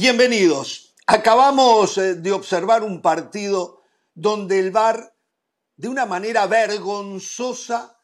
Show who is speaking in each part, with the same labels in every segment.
Speaker 1: Bienvenidos. Acabamos eh, de observar un partido donde el VAR, de una manera vergonzosa,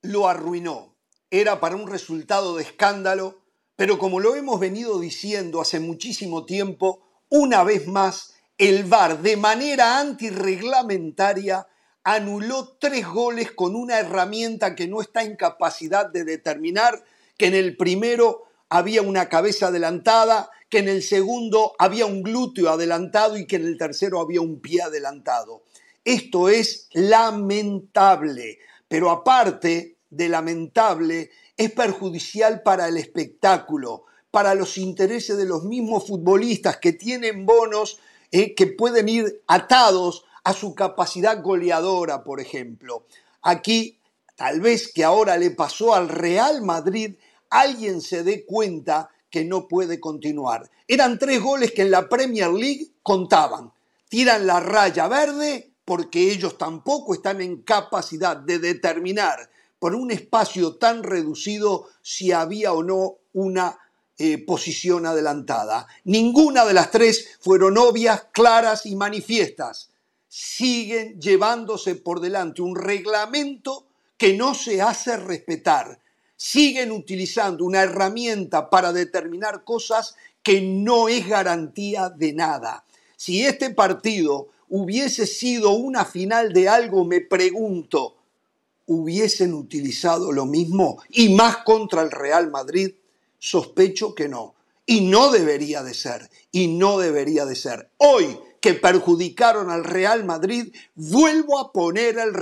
Speaker 1: lo arruinó. Era para un resultado de escándalo, pero como lo hemos venido diciendo hace muchísimo tiempo, una vez más, el VAR de manera antirreglamentaria anuló tres goles con una herramienta que no está en capacidad de determinar que en el primero había una cabeza adelantada, que en el segundo había un glúteo adelantado y que en el tercero había un pie adelantado. Esto es lamentable, pero aparte de lamentable, es perjudicial para el espectáculo, para los intereses de los mismos futbolistas que tienen bonos eh, que pueden ir atados a su capacidad goleadora, por ejemplo. Aquí, tal vez que ahora le pasó al Real Madrid, alguien se dé cuenta que no puede continuar. Eran tres goles que en la Premier League contaban. Tiran la raya verde porque ellos tampoco están en capacidad de determinar por un espacio tan reducido si había o no una eh, posición adelantada. Ninguna de las tres fueron obvias, claras y manifiestas. Siguen llevándose por delante un reglamento que no se hace respetar siguen utilizando una herramienta para determinar cosas que no es garantía de nada. Si este partido hubiese sido una final de algo, me pregunto, ¿hubiesen utilizado lo mismo y más contra el Real Madrid? Sospecho que no. Y no debería de ser, y no debería de ser. Hoy que perjudicaron al Real Madrid, vuelvo a poner el,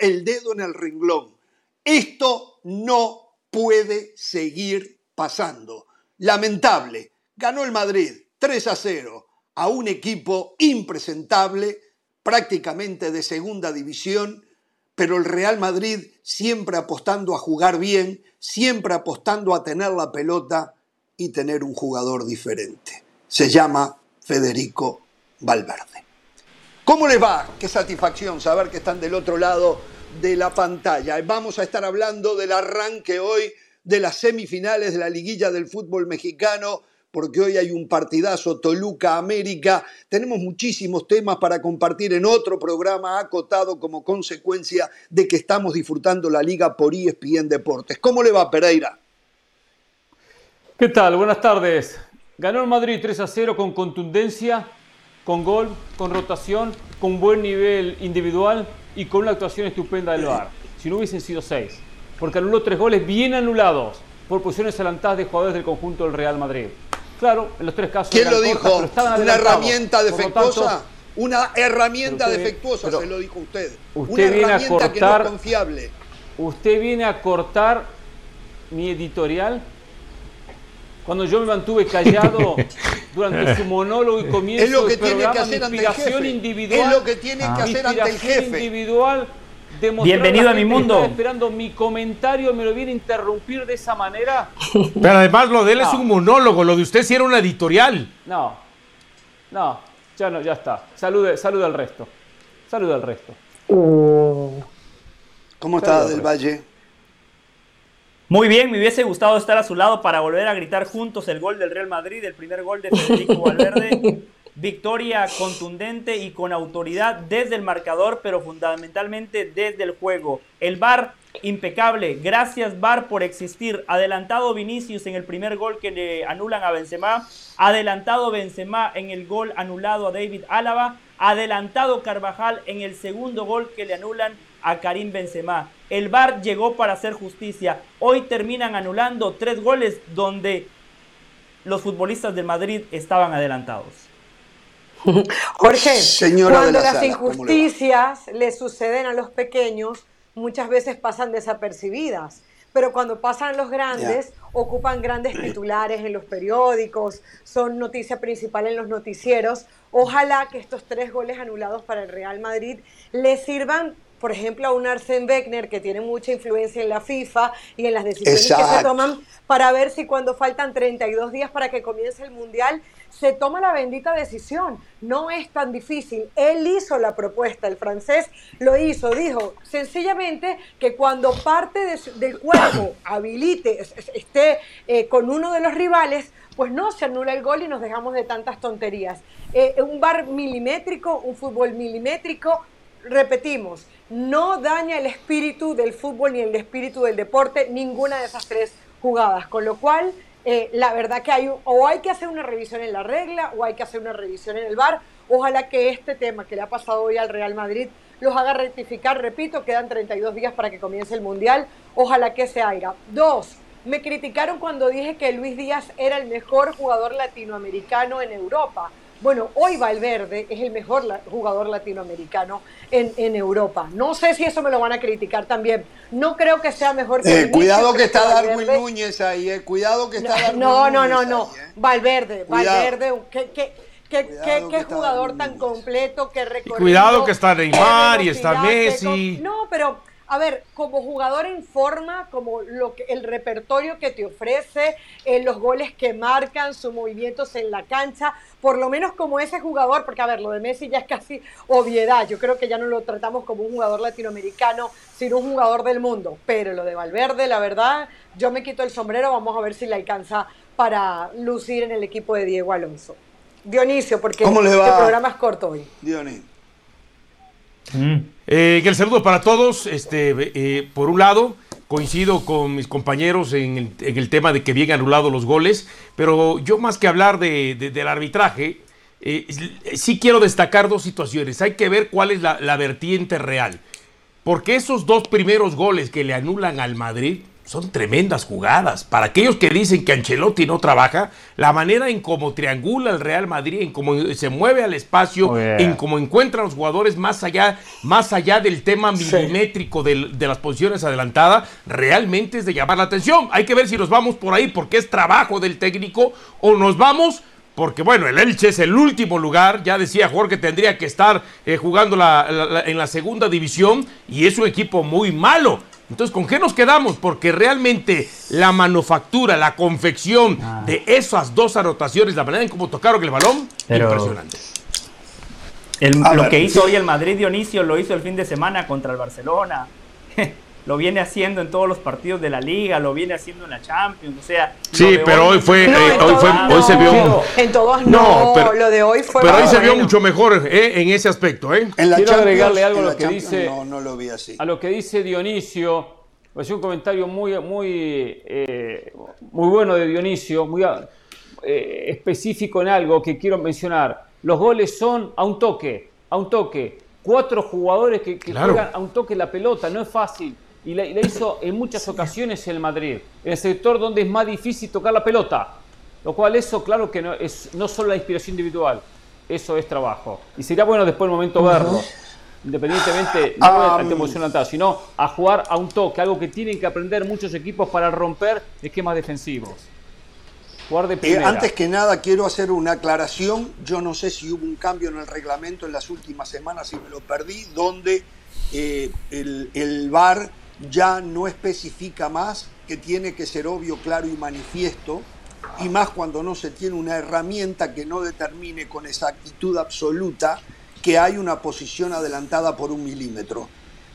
Speaker 1: el dedo en el renglón. Esto no puede seguir pasando. Lamentable, ganó el Madrid 3 a 0 a un equipo impresentable, prácticamente de segunda división, pero el Real Madrid siempre apostando a jugar bien, siempre apostando a tener la pelota y tener un jugador diferente. Se llama Federico Valverde. ¿Cómo les va? Qué satisfacción saber que están del otro lado de la pantalla. Vamos a estar hablando del arranque hoy de las semifinales de la liguilla del fútbol mexicano, porque hoy hay un partidazo Toluca América. Tenemos muchísimos temas para compartir en otro programa acotado como consecuencia de que estamos disfrutando la liga por ESPN Deportes. ¿Cómo le va Pereira?
Speaker 2: ¿Qué tal? Buenas tardes. Ganó el Madrid 3 a 0 con contundencia, con gol, con rotación, con buen nivel individual y con una actuación estupenda del VAR. Si no hubiesen sido seis, porque anuló tres goles bien anulados por posiciones adelantadas de jugadores del conjunto del Real Madrid. Claro, en los tres casos.
Speaker 1: ¿Quién lo dijo? ¿Una herramienta defectuosa? una herramienta defectuosa, se lo dijo usted.
Speaker 2: Usted una viene a cortar, confiable. Usted viene a cortar mi editorial cuando yo me mantuve callado durante su monólogo y comienzo
Speaker 1: es lo que tiene que hacer ante el jefe.
Speaker 2: individual,
Speaker 1: es lo que tiene que hacer ante el jefe.
Speaker 2: individual
Speaker 3: Bienvenido a mi mundo.
Speaker 2: Está esperando mi comentario, me lo viene a interrumpir de esa manera.
Speaker 4: Pero además lo de él es un monólogo, lo de usted sí era una editorial.
Speaker 2: No, no, ya no, ya está. Salude, salude al resto. Salude al resto.
Speaker 1: ¿Cómo está Del Valle?
Speaker 3: Muy bien, me hubiese gustado estar a su lado para volver a gritar juntos el gol del Real Madrid, el primer gol de Federico Valverde. Victoria contundente y con autoridad desde el marcador, pero fundamentalmente desde el juego. El VAR impecable. Gracias VAR por existir. Adelantado Vinicius en el primer gol que le anulan a Benzema. Adelantado Benzema en el gol anulado a David Álava. Adelantado Carvajal en el segundo gol que le anulan a Karim Benzema. El VAR llegó para hacer justicia. Hoy terminan anulando tres goles donde los futbolistas del Madrid estaban adelantados.
Speaker 5: Jorge, cuando las injusticias le suceden a los pequeños, muchas veces pasan desapercibidas. Pero cuando pasan a los grandes, ocupan grandes titulares en los periódicos, son noticia principal en los noticieros. Ojalá que estos tres goles anulados para el Real Madrid le sirvan por ejemplo, a un Arsène Wenger que tiene mucha influencia en la FIFA y en las decisiones que se toman para ver si cuando faltan 32 días para que comience el Mundial se toma la bendita decisión. No es tan difícil. Él hizo la propuesta, el francés lo hizo, dijo sencillamente que cuando parte del cuerpo habilite, esté eh, con uno de los rivales, pues no se anula el gol y nos dejamos de tantas tonterías. Eh, un bar milimétrico, un fútbol milimétrico, repetimos, no daña el espíritu del fútbol ni el espíritu del deporte, ninguna de esas tres jugadas, con lo cual eh, la verdad que hay o hay que hacer una revisión en la regla o hay que hacer una revisión en el VAR. Ojalá que este tema que le ha pasado hoy al Real Madrid los haga rectificar. Repito, quedan 32 días para que comience el Mundial. Ojalá que se haga. Dos, me criticaron cuando dije que Luis Díaz era el mejor jugador latinoamericano en Europa. Bueno, hoy Valverde es el mejor jugador latinoamericano en, Europa. No sé si eso me lo van a criticar también. No creo que sea mejor que
Speaker 1: eh, Cuidado que está Darwin Núñez ahí, eh. cuidado que está Darwin
Speaker 5: No, no, no, no. Eh. Valverde, Valverde, ¿qué, qué, jugador tan completo, que recorrido.
Speaker 4: Cuidado que está Neymar y está Messi.
Speaker 5: No, pero a ver, como jugador en forma, como lo que, el repertorio que te ofrece, eh, los goles que marcan, sus movimientos en la cancha, por lo menos como ese jugador, porque a ver, lo de Messi ya es casi obviedad, yo creo que ya no lo tratamos como un jugador latinoamericano, sino un jugador del mundo, pero lo de Valverde, la verdad, yo me quito el sombrero, vamos a ver si le alcanza para lucir en el equipo de Diego Alonso. Dionisio, porque el programa es corto hoy.
Speaker 1: Dionisio.
Speaker 4: Mm. Eh, el saludo para todos. Este, eh, por un lado, coincido con mis compañeros en el, tema de que bien anulados los goles, pero yo más que hablar del arbitraje, eh, sí quiero destacar dos situaciones. Hay que ver cuál es la vertiente real. Porque esos dos primeros goles que le anulan al Madrid, son tremendas jugadas. Para aquellos que dicen que Ancelotti no trabaja, la manera en cómo triangula el Real Madrid, en cómo se mueve al espacio, oh, en cómo encuentran los jugadores más allá, más allá del tema milimétrico de, las posiciones adelantadas, realmente es de llamar la atención. Hay que ver si nos vamos por ahí porque es trabajo del técnico o nos vamos porque bueno, el Elche es el último lugar, ya decía Jorge, tendría que estar eh, jugando en la segunda división y es un equipo muy malo. Entonces, ¿con qué nos quedamos? Porque realmente la manufactura, la confección ah. de esas dos anotaciones, la manera en cómo tocaron el balón, impresionante.
Speaker 3: lo que hizo hoy el Madrid Dionisio lo hizo el fin de semana contra el Barcelona. Lo viene haciendo en todos los partidos de la liga, lo viene haciendo en la Champions, o sea.
Speaker 4: Sí, pero hoy fue, eh, hoy, fue hoy se vio.
Speaker 5: En todos no, pero, lo de hoy fue.
Speaker 4: Pero hoy se vio mucho mejor eh, en ese aspecto, ¿eh?
Speaker 2: Quiero agregarle algo a lo que dice. No, no lo vi así. A lo que dice Dionisio. Es un comentario muy, muy, eh, muy bueno de Dionisio, muy específico en algo que quiero mencionar. Los goles son a un toque, a un toque. Cuatro jugadores que, juegan a un toque la pelota, no es fácil y la, hizo en muchas ocasiones el Madrid, en el sector donde es más difícil tocar la pelota. Lo cual eso, claro que no es no solo la inspiración individual, eso es trabajo. Y sería bueno después el momento verlo, independientemente no de ante emoción sino a jugar a un toque, algo que tienen que aprender muchos equipos para romper esquemas defensivos.
Speaker 1: Jugar de eh, antes que nada quiero hacer una aclaración. Yo no sé si hubo un cambio en el reglamento en las últimas semanas y me lo perdí, donde eh, el, el VAR ya no especifica más que tiene que ser obvio, claro y manifiesto, y más cuando no se tiene una herramienta que no determine con exactitud absoluta que hay una posición adelantada por un milímetro.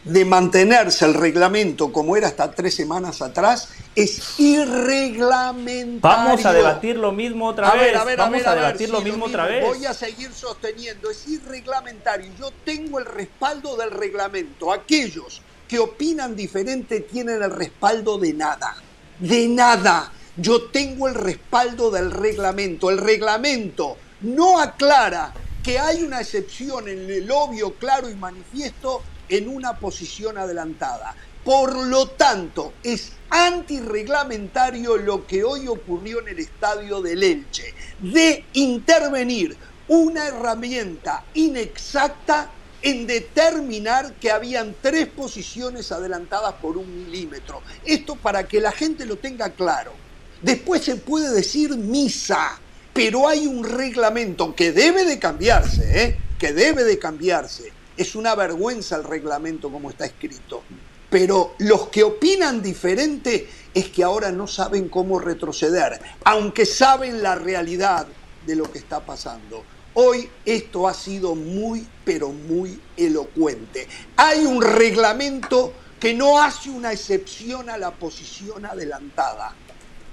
Speaker 1: De mantenerse el reglamento como era hasta tres semanas atrás es irreglamentario.
Speaker 3: Vamos a debatir lo mismo otra vez. Vamos a, debatir lo mismo otra vez.
Speaker 1: Voy a seguir sosteniendo, es irreglamentario. Yo tengo el respaldo del reglamento. Aquellos que opinan diferente tienen el respaldo de nada. De nada. Yo tengo el respaldo del reglamento. El reglamento no aclara que hay una excepción en el obvio, claro y manifiesto en una posición adelantada. Por lo tanto, es antirreglamentario lo que hoy ocurrió en el estadio del Elche, de intervenir una herramienta inexacta en determinar que habían tres posiciones adelantadas por un milímetro. Esto para que la gente lo tenga claro. Después se puede decir misa, pero hay un reglamento que debe de cambiarse, ¿eh? que debe de cambiarse. Es una vergüenza el reglamento como está escrito. Pero los que opinan diferente es que ahora no saben cómo retroceder, aunque saben la realidad de lo que está pasando. Hoy esto ha sido muy, pero muy elocuente. Hay un reglamento que no hace una excepción a la posición adelantada.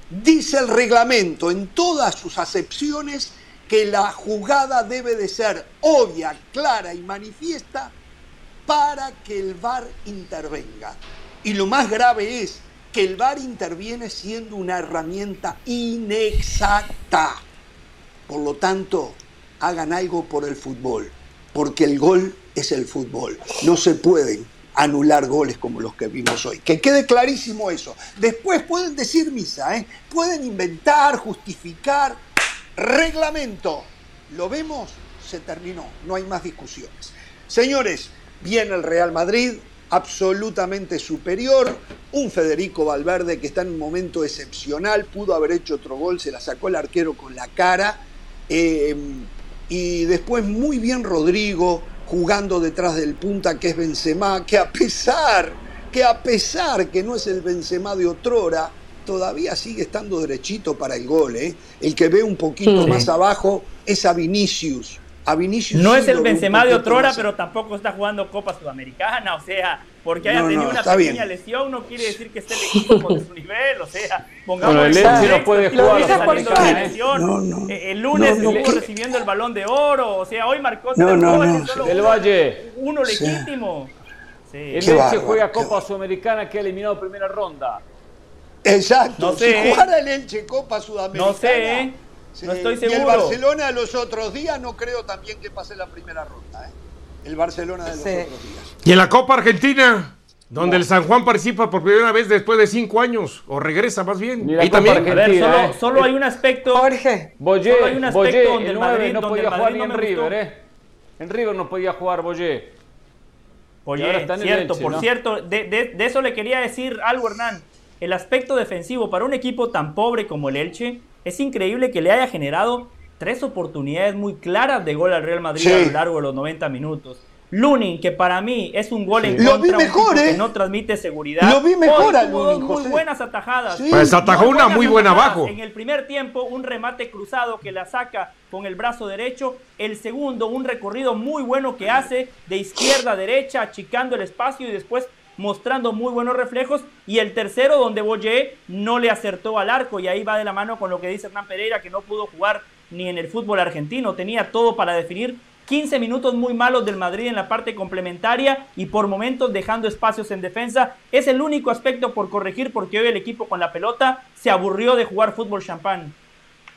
Speaker 1: Dice el reglamento en todas sus acepciones que la jugada debe de ser obvia, clara y manifiesta para que el VAR intervenga. Y lo más grave es que el VAR interviene siendo una herramienta inexacta. Por lo tanto, hagan algo por el fútbol, porque el gol es el fútbol. No se pueden anular goles como los que vimos hoy. Que quede clarísimo eso. Después pueden decir misa, ¿eh? pueden inventar, justificar. Reglamento. ¿Lo vemos? Se terminó. No hay más discusiones. Señores, viene el Real Madrid, absolutamente superior. Un Federico Valverde que está en un momento excepcional, pudo haber hecho otro gol, se la sacó el arquero con la cara. Eh, y después muy bien Rodrigo jugando detrás del punta que es Benzema, que a pesar, que a pesar que no es el Benzema de otrora, todavía sigue estando derechito para el gol. ¿eh? El que ve un poquito más abajo es a Vinicius. A Vinicius
Speaker 3: no es el Benzema de otrora, pero tampoco está jugando Copa Sudamericana, o sea, porque haya tenido una pequeña lesión no quiere decir que esté el equipo de su nivel, o sea, pongamos
Speaker 2: bueno, el Elche no puede jugar
Speaker 3: la lesión. Eh, el lunes estuvo recibiendo el Balón de Oro, o sea, hoy marcó
Speaker 1: no, no,
Speaker 2: el Valle
Speaker 3: uno legítimo.
Speaker 2: Sí. El Elche juega Copa Sudamericana que ha eliminado primera ronda.
Speaker 1: Exacto, no sé, si jugara el Elche Copa Sudamericana.
Speaker 3: No sé, ¿eh? no estoy seguro.
Speaker 1: Y el Barcelona los otros días no creo también que pase la primera ronda, ¿eh? El Barcelona de los otros días.
Speaker 4: ¿Y en la Copa Argentina? Donde el San Juan participa por primera vez después de cinco años, o regresa más bien.
Speaker 3: Ahí también. solo, hay un aspecto.
Speaker 2: Jorge. Boyé, hay un aspecto donde el, Madrid, no podía jugar ni en River, ¿eh? En River no podía jugar Boyé.
Speaker 3: Oye, cierto, por cierto, de, de, eso le quería decir algo, Hernán. El aspecto defensivo para un equipo tan pobre como el Elche, es increíble que le haya generado tres oportunidades muy claras de gol al Real Madrid a lo largo de los 90 minutos. Lunin, que para mí es un gol en contra,
Speaker 1: vi mejor,
Speaker 3: que
Speaker 1: ¿eh?
Speaker 3: no transmite seguridad.
Speaker 1: Lo vi mejor
Speaker 3: al Lunin, muy buenas atajadas.
Speaker 4: Pues atajó una muy buena abajo.
Speaker 3: En el primer tiempo, un remate cruzado que la saca con el brazo derecho. El segundo, un recorrido muy bueno que hace de izquierda a derecha, achicando el espacio y después mostrando muy buenos reflejos. Y el tercero, donde Boye no le acertó al arco. Y ahí va de la mano con lo que dice Hernán Pereira, que no pudo jugar ni en el fútbol argentino. Tenía todo para definir 15 minutos muy malos del Madrid en la parte complementaria y por momentos dejando espacios en defensa. Es el único aspecto por corregir porque hoy el equipo con la pelota se aburrió de jugar fútbol champán.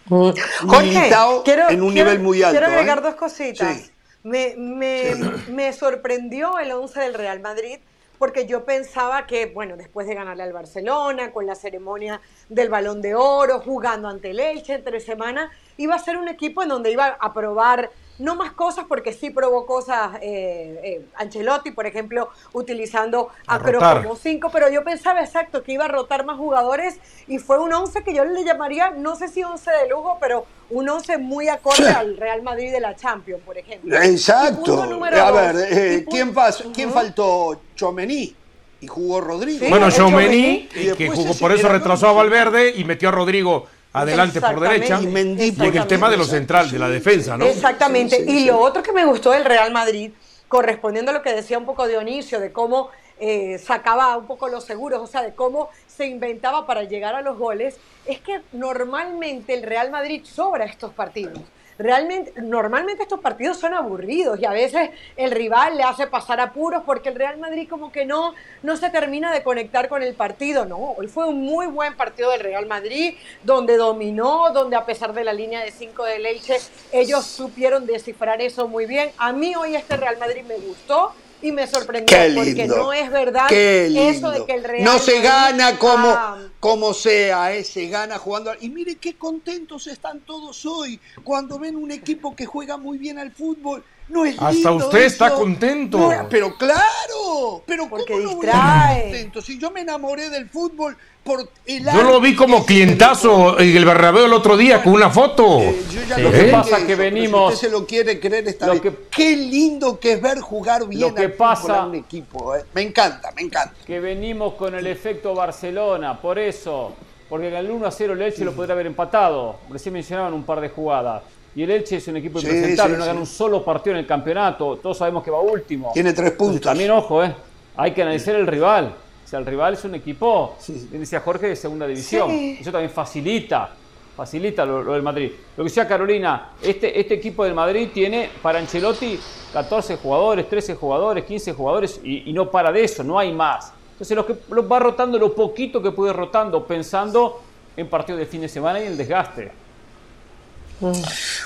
Speaker 5: Mm. Jorge, quiero, en un nivel muy alto. Quiero agregar ¿eh? dos cositas. Me, me, me sorprendió el 11 del Real Madrid porque yo pensaba que, bueno, después de ganarle al Barcelona, con la ceremonia del Balón de Oro, jugando ante el Elche entre semana, iba a ser un equipo en donde iba a probar no más cosas porque sí probó cosas eh, eh, Ancelotti, por ejemplo, utilizando a, Kroos como cinco, pero yo pensaba exacto que iba a rotar más jugadores y fue un once que yo le llamaría, no sé si once de lujo, pero un once muy acorde al Real Madrid de la Champions, por ejemplo.
Speaker 1: Exacto. A ver, eh, ¿quién, ¿quién faltó? Chomení y jugó Rodrigo.
Speaker 4: bueno, Chomení, que jugó, por eso retrasó a Valverde y metió a Rodrigo adelante por derecha. Y, en el tema de lo central, de la defensa, ¿no?
Speaker 5: Exactamente. y lo otro que me gustó del Real Madrid, correspondiendo a lo que decía un poco Dionisio, de cómo eh, sacaba un poco los seguros, o sea, de cómo se inventaba para llegar a los goles, es que normalmente el Real Madrid sobra estos partidos realmente, normalmente estos partidos son aburridos y a veces el rival le hace pasar apuros porque el Real Madrid como que no, no se termina de conectar con el partido. No, hoy fue un muy buen partido del Real Madrid, donde dominó, donde a pesar de la línea de 5 de Leche, ellos supieron descifrar eso muy bien. A mí hoy este Real Madrid me gustó y me sorprendió porque no es verdad eso de que el Real
Speaker 1: no se gana como como sea, eh, se gana jugando y mire qué contentos están todos hoy cuando ven un equipo que juega muy bien al fútbol no es
Speaker 4: Hasta usted está contento.
Speaker 1: pero claro, pero
Speaker 5: porque ¿cómo distrae.
Speaker 1: contento? Si yo me enamoré del fútbol por el
Speaker 4: Yo lo vi como clientazo en el Bernabéu el otro día con una foto. Eh,
Speaker 2: lo que pasa que, venimos.
Speaker 1: usted se lo quiere creer esta vez. Qué lindo que es ver jugar bien
Speaker 2: lo que pasa,
Speaker 1: un equipo. Eh. Me encanta, me encanta.
Speaker 2: Que venimos con el efecto Barcelona, por eso. Porque en el 1 a 0 el Elche lo podría haber empatado. Recién mencionaban un par de jugadas. Y el Elche es un equipo impresentable, no gana un solo partido en el campeonato. Todos sabemos que va último.
Speaker 1: Tiene tres puntos.
Speaker 2: también, ojo, ¿eh? hay que analizar el rival. O sea, el rival es un equipo, decía Jorge, de segunda división. Eso también facilita, facilita lo, del Madrid. Lo que decía Carolina, este, este equipo del Madrid tiene para Ancelotti 14 jugadores, 13 jugadores, 15 jugadores y, no para de eso, no hay más. Entonces lo que va rotando lo poquito que puede rotando, pensando en partidos de fin de semana y en el desgaste.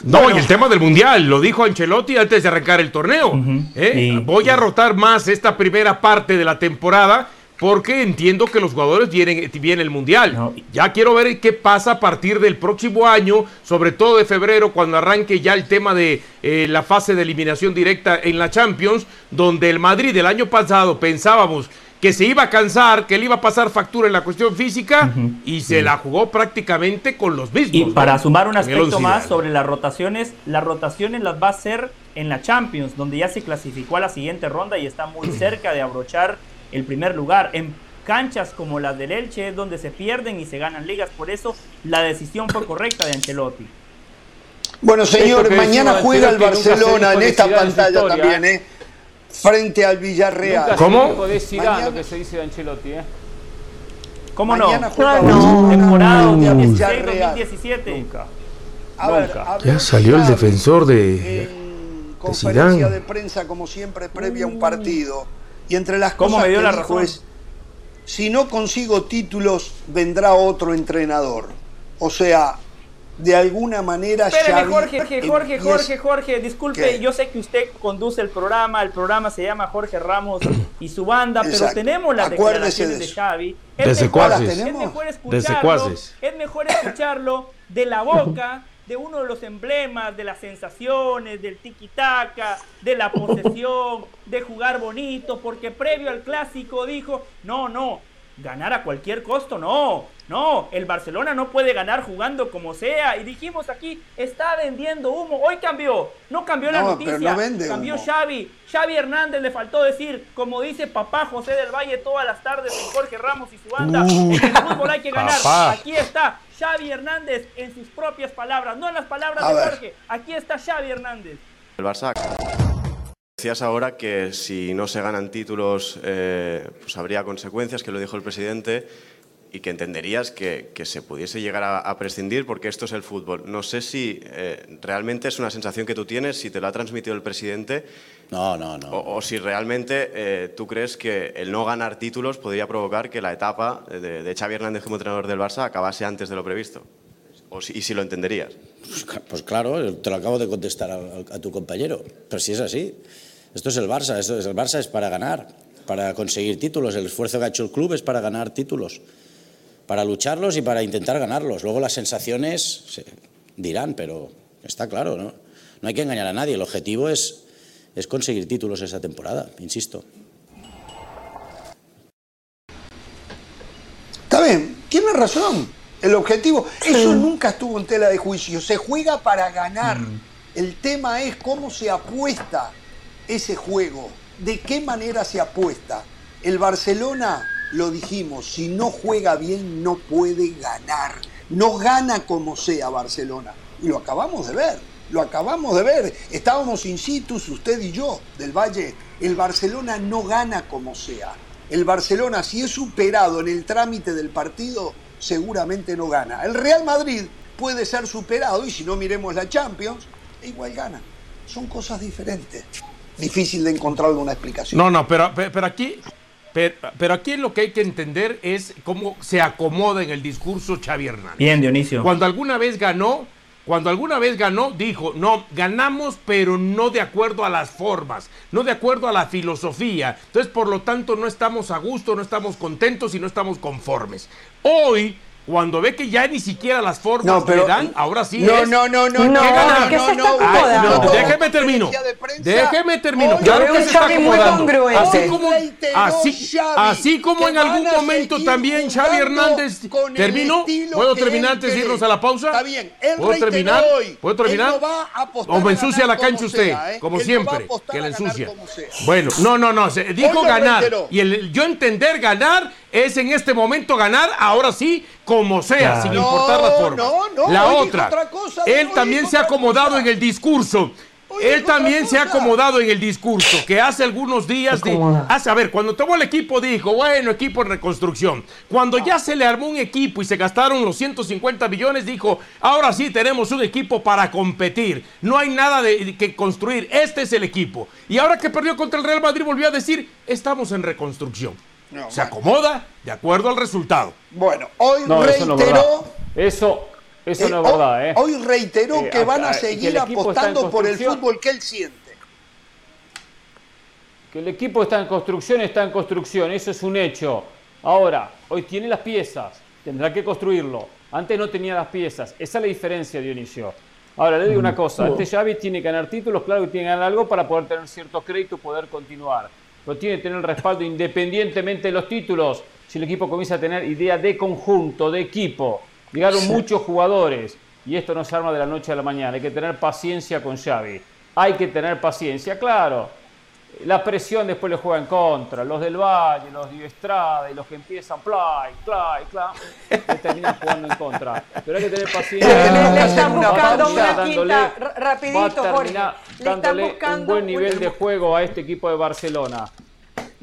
Speaker 4: No, y el tema del mundial, lo dijo Ancelotti antes de arrancar el torneo. ¿eh? Voy a rotar más esta primera parte de la temporada porque entiendo que los jugadores vienen, viene el mundial. Ya quiero ver qué pasa a partir del próximo año, sobre todo de febrero, cuando arranque ya el tema de eh, la fase de eliminación directa en la Champions, donde el Madrid el año pasado pensábamos que se iba a cansar, que le iba a pasar factura en la cuestión física y se la jugó prácticamente con los mismos.
Speaker 3: Y para sumar un aspecto más sobre las rotaciones, las rotaciones las va a hacer en la Champions, donde ya se clasificó a la siguiente ronda y está muy cerca de abrochar el primer lugar. En canchas como las del Elche es donde se pierden y se ganan ligas, por eso la decisión fue correcta de Ancelotti.
Speaker 1: Bueno, señor, mañana juega el Barcelona en esta pantalla también, ¿eh? Frente al Villarreal.
Speaker 2: ¿Cómo? de Zidane, lo que se dice de Ancelotti, ¿eh?
Speaker 3: ¿Cómo no? Juega no. Temporada 2016-2017.
Speaker 2: Nunca.
Speaker 4: ya salió el defensor de,
Speaker 1: en conferencia de, prensa como siempre previa a un partido y entre las
Speaker 3: ¿Cómo
Speaker 1: cosas
Speaker 3: me dio
Speaker 1: que
Speaker 3: la
Speaker 1: dijo
Speaker 3: razón?
Speaker 1: es si no consigo títulos vendrá otro entrenador. O sea, de alguna manera
Speaker 3: Espéreme, Jorge, Jorge, Jorge, Jorge, Jorge, disculpe, yo sé que usted conduce el programa, el programa se llama Jorge Ramos y su banda, pero tenemos las declaraciones de, Xavi.
Speaker 4: Es
Speaker 3: mejor, es mejor escucharlo, es mejor escucharlo de la boca de uno de los emblemas de las sensaciones, del tiki-taka, de la posesión, de jugar bonito, porque previo al clásico dijo, no, no, ganar a cualquier costo, no, no, el Barcelona no puede ganar jugando como sea. Y dijimos aquí, está vendiendo humo. Hoy cambió, no cambió la noticia, cambió Xavi. Xavi Hernández le faltó decir, como dice papá José del Valle todas las tardes con Jorge Ramos y su banda, en el fútbol hay que ganar. Aquí está Xavi Hernández en sus propias palabras, no en las palabras de Jorge. Aquí está Xavi Hernández.
Speaker 6: El Barça Decías ahora que si no se ganan títulos, eh, pues habría consecuencias, que lo dijo el presidente, y que entenderías que, se pudiese llegar a, prescindir porque esto es el fútbol. No sé si eh, realmente es una sensación que tú tienes, si te lo ha transmitido el presidente.
Speaker 7: No, no, no.
Speaker 6: O, si realmente eh, tú crees que el no ganar títulos podría provocar que la etapa de, de Xavi Hernández como entrenador del Barça acabase antes de lo previsto. O y si lo entenderías.
Speaker 7: Pues, pues, claro, te lo acabo de contestar a, a tu compañero. Pero si es así. Esto es el Barça, esto es el Barça es para ganar, para conseguir títulos. El esfuerzo que ha hecho el club es para ganar títulos, para lucharlos y para intentar ganarlos. Luego las sensaciones se dirán, pero está claro, ¿no? No hay que engañar a nadie. El objetivo es, es conseguir títulos esa temporada, insisto.
Speaker 1: Está bien, tiene razón. El objetivo, eso nunca estuvo en tela de juicio. Se juega para ganar. Mm. El tema es cómo se apuesta ese juego, de qué manera se apuesta. El Barcelona, lo dijimos, si no juega bien no puede ganar. No gana como sea Barcelona. Y lo acabamos de ver, lo acabamos de ver. Estábamos in situ, usted y yo, del Valle. El Barcelona no gana como sea. El Barcelona, si es superado en el trámite del partido, seguramente no gana. El Real Madrid puede ser superado y si no miremos la Champions, igual gana. Son cosas diferentes difícil de encontrarle una explicación.
Speaker 4: No, no, pero, pero aquí, pero, aquí lo que hay que entender es cómo se acomoda en el discurso Xavi Hernández.
Speaker 3: Bien, Dionisio.
Speaker 4: Cuando alguna vez ganó, cuando alguna vez ganó, dijo, no, ganamos, pero no de acuerdo a las formas, no de acuerdo a la filosofía. Entonces, por lo tanto, no estamos a gusto, no estamos contentos y no estamos conformes. Hoy cuando ve que ya ni siquiera las formas le dan, ahora sí
Speaker 1: no, No, no, no, no,
Speaker 5: no, no,
Speaker 4: Déjeme termino. Déjeme termino.
Speaker 5: Claro que se está acomodando.
Speaker 4: Así como, así, así como en algún momento también Xavi Hernández terminó. ¿Puedo terminar antes de irnos a la pausa?
Speaker 1: Está bien.
Speaker 4: ¿Puedo terminar? ¿Puedo terminar? ¿O me ensucia la cancha usted? Como siempre, que la ensucia. Bueno, no, no, no. Dijo ganar. Y el yo entender ganar es en este momento ganar, ahora sí, como sea, sin importar la forma. la otra, él también se ha acomodado en el discurso él también se ha acomodado en el discurso que hace algunos días, de, hace, a ver, cuando tomó el equipo dijo, bueno, equipo en reconstrucción. Cuando ya se le armó un equipo y se gastaron los 150 millones, dijo, ahora sí tenemos un equipo para competir. No hay nada de, que construir, este es el equipo. Y ahora que perdió contra el Real Madrid volvió a decir, estamos en reconstrucción. Se acomoda de acuerdo al resultado.
Speaker 1: Bueno, hoy reiteró...
Speaker 2: Eso, eso no es eh, verdad, ¿eh?
Speaker 1: Hoy reiteró eh, que van a seguir apostando por el fútbol que él siente.
Speaker 2: Que el equipo está en construcción, está en construcción, eso es un hecho. Ahora, hoy tiene las piezas, tendrá que construirlo. Antes no tenía las piezas, esa es la diferencia, Dionisio. Ahora, le digo una cosa, este Xavi tiene que ganar títulos, claro que tiene que ganar algo para poder tener cierto crédito y poder continuar. Pero tiene que tener el respaldo independientemente de los títulos. Si el equipo comienza a tener idea de conjunto, de equipo, Llegaron muchos jugadores y esto no se arma de la noche a la mañana. Hay que tener paciencia con Xavi. Hay que tener paciencia, claro. La presión después le juega en contra. Los del Valle, los de Estrada y los que empiezan play, play, play, terminan jugando en contra. Pero hay que tener paciencia.
Speaker 5: Le, están buscando una quinta, rapidito, Jorge.
Speaker 2: dándole un buen nivel de juego a este equipo de Barcelona.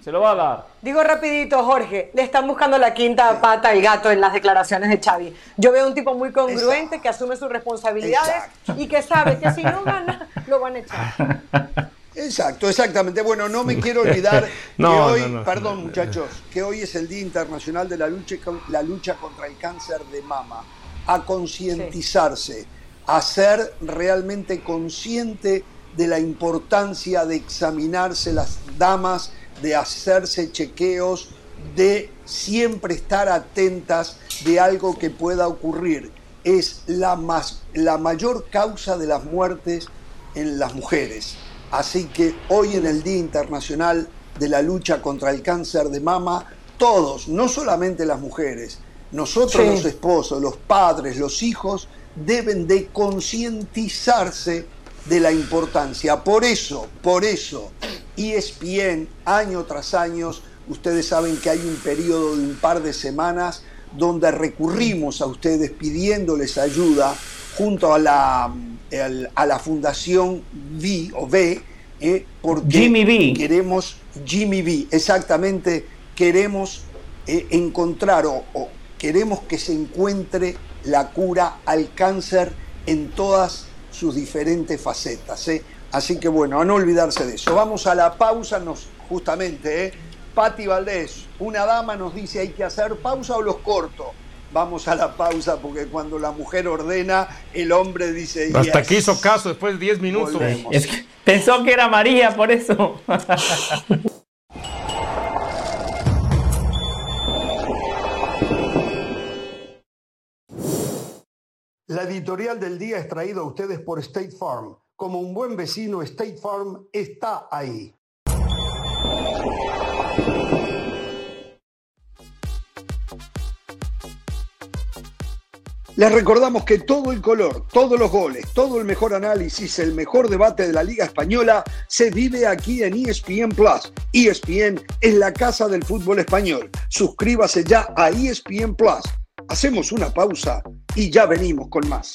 Speaker 2: Se lo va a dar.
Speaker 5: Digo rapidito, Jorge, le están buscando la quinta pata al gato en las declaraciones de Xavi. Yo veo un tipo muy congruente que asume sus responsabilidades y que sabe que si no gana, lo van a echar.
Speaker 1: Exacto, exactamente. Bueno, no me quiero olvidar que hoy, perdón muchachos, que hoy es el Día Internacional de la lucha, la lucha contra el cáncer de mama. A concientizarse, a ser realmente consciente de la importancia de examinarse las damas de hacerse chequeos, de siempre estar atentas de algo que pueda ocurrir. Es la, más, la mayor causa de las muertes en las mujeres. Así que hoy en el Día Internacional de la Lucha contra el Cáncer de Mama, todos, no solamente las mujeres, nosotros los esposos, los padres, los hijos, deben de concientizarse de la importancia. Por eso, por eso, ESPN año tras año, ustedes saben que hay un periodo de un par de semanas donde recurrimos a ustedes pidiéndoles ayuda junto a la, a la Fundación V o B, eh, porque
Speaker 3: Jimmy
Speaker 1: queremos, Jimmy B, exactamente, queremos eh, encontrar o, queremos que se encuentre la cura al cáncer en todas sus diferentes facetas. Eh. Así que bueno, a no olvidarse de eso. Vamos a la pausa, nos, justamente, ¿eh? Patti Valdés, una dama nos dice hay que hacer pausa o los corto. Vamos a la pausa porque cuando la mujer ordena, el hombre dice...
Speaker 4: Hasta que hizo caso después de 10 minutos.
Speaker 3: pensó que era María, por eso.
Speaker 1: La editorial del día es traída a ustedes por State Farm como un buen vecino, State Farm está ahí. Les recordamos que todo el color, todos los goles, todo el mejor análisis, el mejor debate de la Liga Española se vive aquí en ESPN Plus. ESPN es la casa del fútbol español. Suscríbase ya a ESPN Plus. Hacemos una pausa y ya venimos con más.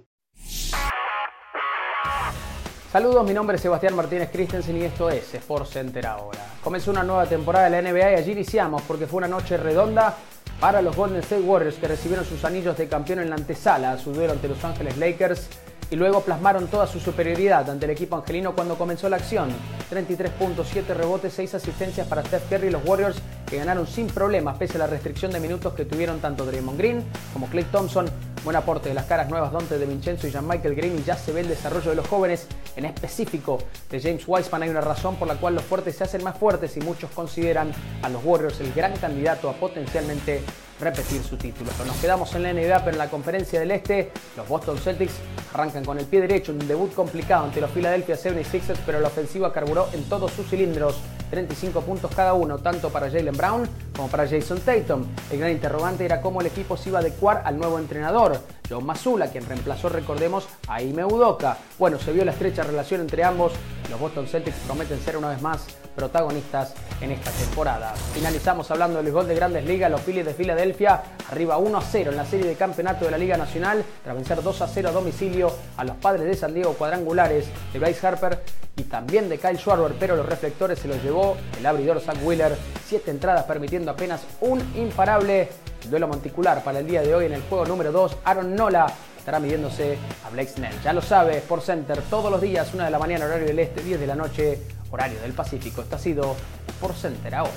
Speaker 8: Saludos, mi nombre es Sebastián Martínez Christensen y esto es Sport Center ahora. Comenzó una nueva temporada de la NBA y allí iniciamos porque fue una noche redonda para los Golden State Warriors que recibieron sus anillos de campeón en la antesala a su duelo ante Los Ángeles Lakers y luego plasmaron toda su superioridad ante el equipo angelino cuando comenzó la acción. 33.7 rebotes, 6 asistencias para Steph Curry y los Warriors que ganaron sin problemas pese a la restricción de minutos que tuvieron tanto Draymond Green como Clay Thompson. Buen aporte de las caras nuevas Dante de Vincenzo y Jean-Michael Green y ya se ve el desarrollo de los jóvenes, en específico de James Wiseman. Hay una razón por la cual los fuertes se hacen más fuertes y muchos consideran a los Warriors el gran candidato a potencialmente repetir su título. nos quedamos en la NBA, pero en la conferencia del Este, los Boston Celtics arrancan con el pie derecho, un debut complicado ante los Philadelphia 76ers, pero la ofensiva carburó en todos sus cilindros. 35 puntos cada uno, tanto para Jalen Brown como para Jason Tatum. El gran interrogante era cómo el equipo se iba a adecuar al nuevo entrenador, John Mazula, quien reemplazó, recordemos, a Ime Udoka. Bueno, se vio la estrecha relación entre ambos. Los Boston Celtics prometen ser una vez más protagonistas en esta temporada. Finalizamos hablando del gol de Grandes Ligas, los Phillies de Filadelfia arriba 1 a 0 en la serie de campeonato de la Liga Nacional tras vencer 2 a 0 a domicilio a los padres de San Diego cuadrangulares de Bryce Harper y también de Kyle Schwarber, pero los reflectores se los llevó el abridor Zach Wheeler, siete entradas permitiendo apenas un imparable duelo monticular para el día de hoy en el juego número 2. Aaron Nola estará midiéndose a Blake Snell. Ya lo sabe, Sport Center todos los días, 1 de la mañana, horario del este, 10 de la noche, horario del Pacífico. Esto ha sido Sport Center ahora.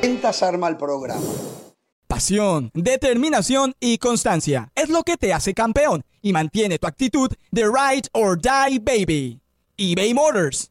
Speaker 1: Ventas arma el programa.
Speaker 9: Pasión, determinación y constancia es lo que te hace campeón y mantiene tu actitud de ride or die baby. eBay Motors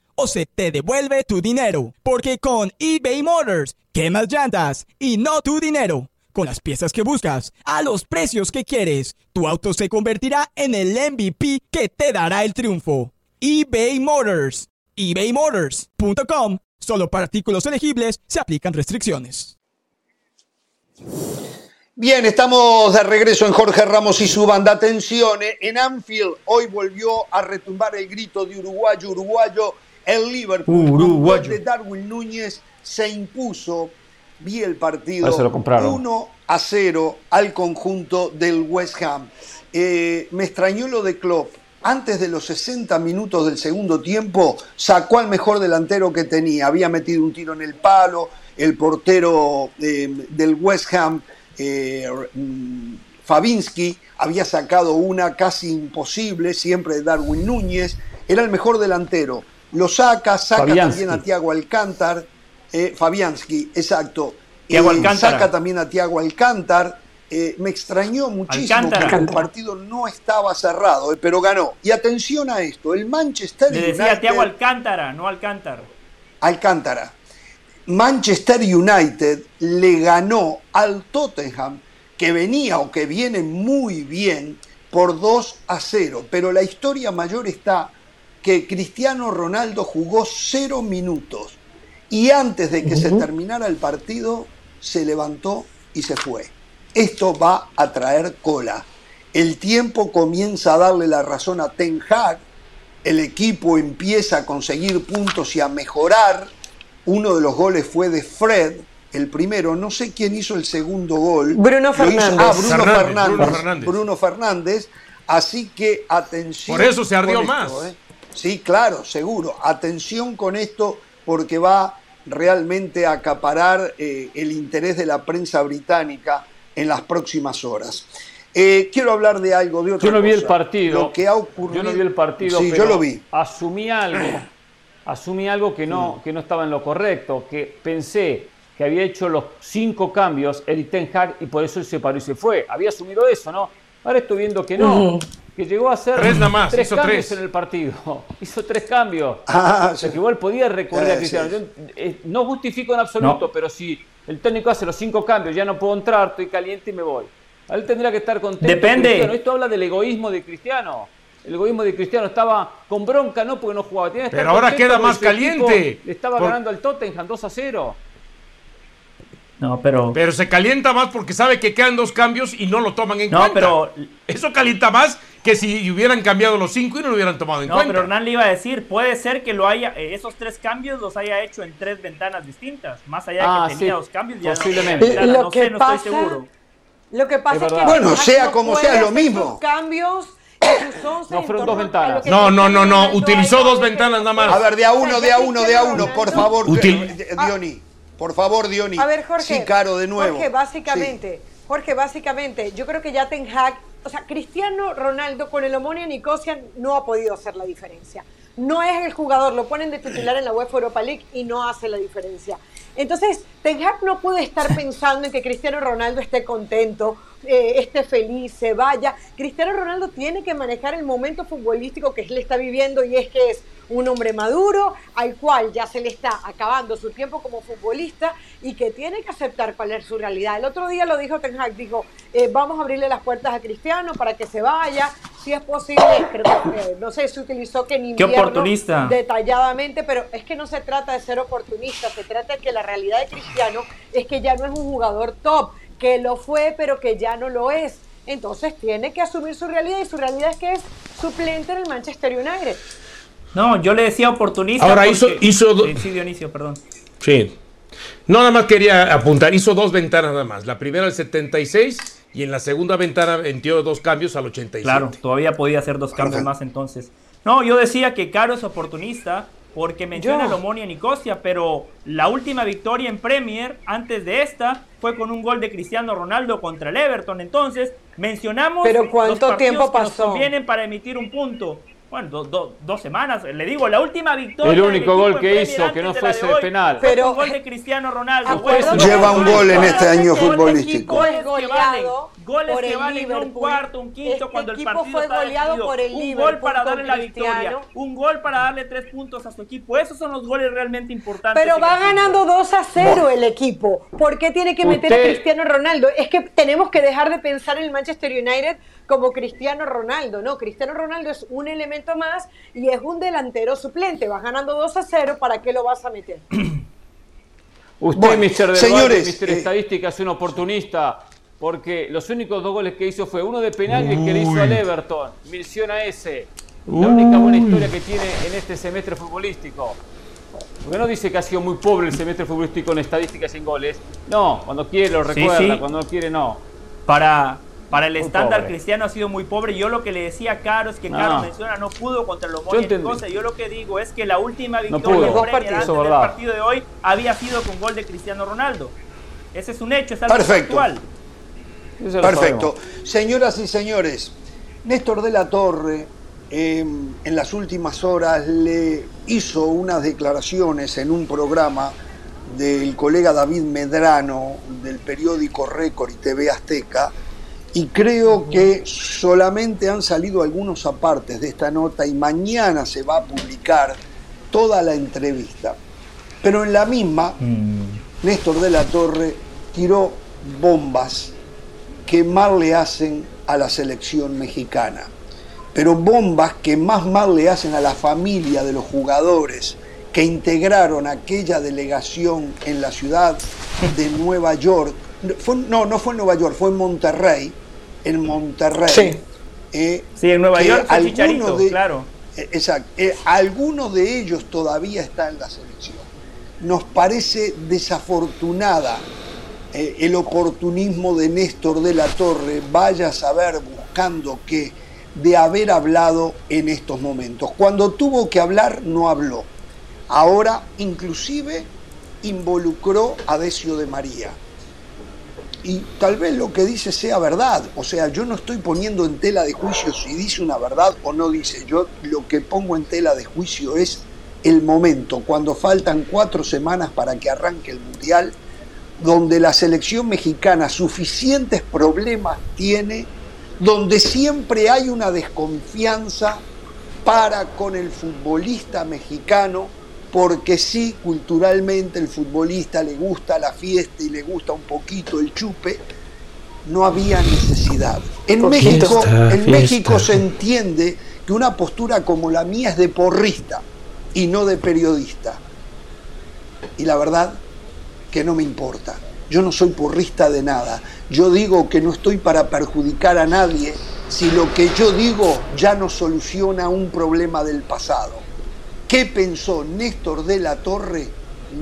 Speaker 9: o se te devuelve tu dinero. Porque con eBay Motors, quemas llantas y no tu dinero. Con las piezas que buscas, a los precios que quieres, tu auto se convertirá en el MVP que te dará el triunfo. eBay Motors. ebaymotors.com. Solo para artículos elegibles se aplican restricciones.
Speaker 1: Bien, estamos de regreso en Jorge Ramos y su banda. Atención, en Anfield hoy volvió a retumbar el grito de uruguayo, uruguayo el Liverpool de Darwin Núñez se impuso, vi el partido, 1 a 0 al conjunto del West Ham. Eh, me extrañó lo de Klopp. Antes de los 60 minutos del segundo tiempo, sacó al mejor delantero que tenía. Había metido un tiro en el palo, el portero eh, del West Ham, eh, mm, Fabinsky, había sacado una casi imposible, siempre de Darwin Núñez. Era el mejor delantero lo saca, saca también a Tiago Alcántar, eh, Fabianski, exacto. Eh, saca también a Tiago Alcántar. Eh, me extrañó muchísimo porque el partido no estaba cerrado, eh, pero ganó. Y atención a esto, el Manchester
Speaker 3: Le decía Tiago Alcántara, no Alcántar.
Speaker 1: Alcántara. Manchester United le ganó al Tottenham, que venía o que viene muy bien, por 2 a 0. Pero la historia mayor está que Cristiano Ronaldo jugó cero minutos y antes de que se terminara el partido se levantó y se fue. Esto va a traer cola. El tiempo comienza a darle la razón a Ten Hag, el equipo empieza a conseguir puntos y a mejorar. Uno de los goles fue de Fred, el primero, no sé quién hizo el segundo gol.
Speaker 5: Bruno Fernández.
Speaker 1: ah, Bruno Fernández, Bruno Fernández. Así que atención.
Speaker 4: Por eso se ardió más. ¿eh?
Speaker 1: Sí, claro, seguro. Atención con esto porque va realmente a acaparar eh, el interés de la prensa británica en las próximas horas. Eh, quiero hablar de algo, de otra
Speaker 2: Yo no
Speaker 1: vi
Speaker 2: el partido.
Speaker 1: Lo que ha ocurrido.
Speaker 2: Yo no vi el partido.
Speaker 1: Sí, yo lo vi.
Speaker 2: Asumí algo. Asumí algo que no, que no estaba en lo correcto. Que pensé que había hecho los cinco cambios Eric Ten Hag y por eso él se paró y se fue. Había asumido eso, ¿no? Ahora estoy viendo que no que llegó a hacer
Speaker 4: tres, más,
Speaker 2: tres cambios en el partido. Hizo tres cambios. Ah, o sea, que igual podía recurrir a eh, Cristiano. Eh, no justifico en absoluto, pero si el técnico hace los cinco cambios, ya no puedo entrar, estoy caliente y me voy. Él tendría que estar contento.
Speaker 3: Depende.
Speaker 2: Esto habla del egoísmo de Cristiano. El egoísmo de Cristiano estaba con bronca, no porque no jugaba.
Speaker 4: pero ahora queda más caliente.
Speaker 2: Le estaba ganando al Tottenham 2 a 0.
Speaker 4: No, pero. Pero se calienta más porque sabe que quedan dos cambios y no lo toman en no, cuenta. pero. Eso calienta más que si hubieran cambiado los cinco y no lo hubieran tomado en cuenta. No,
Speaker 3: pero Hernán le iba a decir, puede ser que lo haya, eh, esos tres cambios los haya hecho en tres ventanas distintas. Más allá de que ah, tenía dos cambios, ya
Speaker 5: posiblemente. No, lo que sé, pasa, no estoy seguro. Lo que pasa es, que.
Speaker 1: Bueno, sea como sea, lo mismo.
Speaker 5: cambios.
Speaker 2: No fueron dos ventanas.
Speaker 4: No, no, no, no. Utilizó dos ventanas nada más.
Speaker 1: A ver, de a uno, de a uno, de a uno, por favor, Diony. Por favor, Diony.
Speaker 5: A ver, Jorge.
Speaker 1: Sí, Caro, de nuevo.
Speaker 5: Jorge, básicamente, Jorge, básicamente, yo creo que ya Ten Hag, o sea, Cristiano Ronaldo con el Omonia Nicosia no ha podido hacer la diferencia. No es el jugador, lo ponen de titular en la UEFA Europa League y no hace la diferencia. Entonces, Ten Hag no puede estar pensando en que Cristiano Ronaldo esté contento, eh, esté feliz, se vaya. Cristiano Ronaldo tiene que manejar el momento futbolístico que él está viviendo y es que es un hombre maduro al cual ya se le está acabando su tiempo como futbolista y que tiene que aceptar cuál es su realidad. El otro día lo dijo Ten Hag, dijo, eh, vamos a abrirle las puertas a Cristiano para que se vaya, si es posible, eh, no sé, se utilizó que ni
Speaker 3: oportunista.
Speaker 5: detalladamente, pero es que no se trata de ser oportunista, se trata de que la realidad de Cristiano es que ya no es un jugador top, que lo fue, pero que ya no lo es. Entonces tiene que asumir su realidad y su realidad es que es suplente en el Manchester United.
Speaker 3: No, yo le decía oportunista.
Speaker 4: Ahora hizo. hizo
Speaker 3: sí, Dionisio, perdón.
Speaker 4: Sí. No, nada más quería apuntar. Hizo dos ventanas nada más. La primera al 76 y en la segunda ventana metió dos cambios al 87.
Speaker 3: Claro, todavía podía hacer dos cambios más entonces. No, yo decía que Caro es oportunista porque menciona el Omonia Nicosia, pero la última victoria en Premier antes de esta fue con un gol de Cristiano Ronaldo contra el Everton. Entonces, mencionamos
Speaker 5: pero ¿cuánto
Speaker 3: los
Speaker 5: tiempo pasó?
Speaker 3: que vienen para emitir un punto bueno, dos semanas, le digo, la última victoria.
Speaker 2: El único gol que hizo, que no fuese penal.
Speaker 3: Pero un gol de Cristiano Ronaldo.
Speaker 1: Lleva un gol en este año futbolístico.
Speaker 3: Goles que valen un cuarto, un quinto, este cuando el partido fue goleado por el Un gol para darle la victoria, un gol para darle tres puntos a su equipo. Esos son los goles realmente importantes.
Speaker 5: Pero va ganando 2 a 0 el equipo. ¿Por qué tiene que meter a Cristiano Ronaldo? Es que tenemos que dejar de pensar en el Manchester United como Cristiano Ronaldo, ¿no? Cristiano Ronaldo es un elemento más y es un delantero suplente. Vas ganando 2 a 0, ¿para qué lo vas a meter?
Speaker 2: Usted, Mr. señores, Mr. Eh, Estadística, es un oportunista, porque los únicos dos goles que hizo fue uno de penal y el que le hizo al Everton. Menciona ese. La única buena historia que tiene en este semestre futbolístico. Porque no dice que ha sido muy pobre el semestre futbolístico en estadísticas sin goles. No, cuando quiere lo recuerda, cuando no quiere no.
Speaker 3: Para, para el estándar cristiano ha sido muy pobre. Yo lo que le decía a Caro es que Caro menciona no pudo contra los Moyes. Yo lo que digo es que la última victoria no antes del partido de hoy había sido con gol de Cristiano Ronaldo. Ese es un hecho, es algo
Speaker 1: Perfecto. Perfecto. Señoras y señores, Néstor de la Torre em, en las últimas horas le hizo unas declaraciones en un programa del colega David Medrano del periódico Récord y TV Azteca y creo que solamente han salido algunos apartes de esta nota y mañana se va a publicar toda la entrevista. Pero en la misma, mm. Néstor de la Torre tiró bombas que mal le hacen a la selección mexicana, pero bombas que más mal le hacen a la familia de los jugadores que integraron aquella delegación en la ciudad de Nueva York. no, no fue en Nueva York, fue en Monterrey, en Monterrey.
Speaker 3: Sí, eh, en Nueva York Chicharito, claro.
Speaker 1: Eh, exacto. Eh, algunos de ellos todavía está en la selección. Nos parece desafortunada el oportunismo de Néstor de la Torre, vaya a saber buscando qué, de haber hablado en estos momentos. Cuando tuvo que hablar, no habló. Ahora, inclusive, involucró a Decio de María y tal vez lo que dice sea verdad. O sea, yo no estoy poniendo en tela de juicio si dice una verdad o no dice. Yo lo que pongo en tela de juicio es el momento, cuando faltan cuatro semanas para que arranque el Mundial, donde la selección mexicana suficientes problemas tiene, donde siempre hay una desconfianza para con el futbolista mexicano porque sí, culturalmente el futbolista le gusta la fiesta y le gusta un poquito el chupe, no había necesidad. En, México, en México se entiende que una postura como la mía es de porrista y no de periodista. Y la verdad que no me importa. yo no soy porrista de nada. Yo digo que no estoy para perjudicar a nadie si lo que yo digo ya no soluciona un problema del pasado. ¿Qué pensó Néstor de la Torre?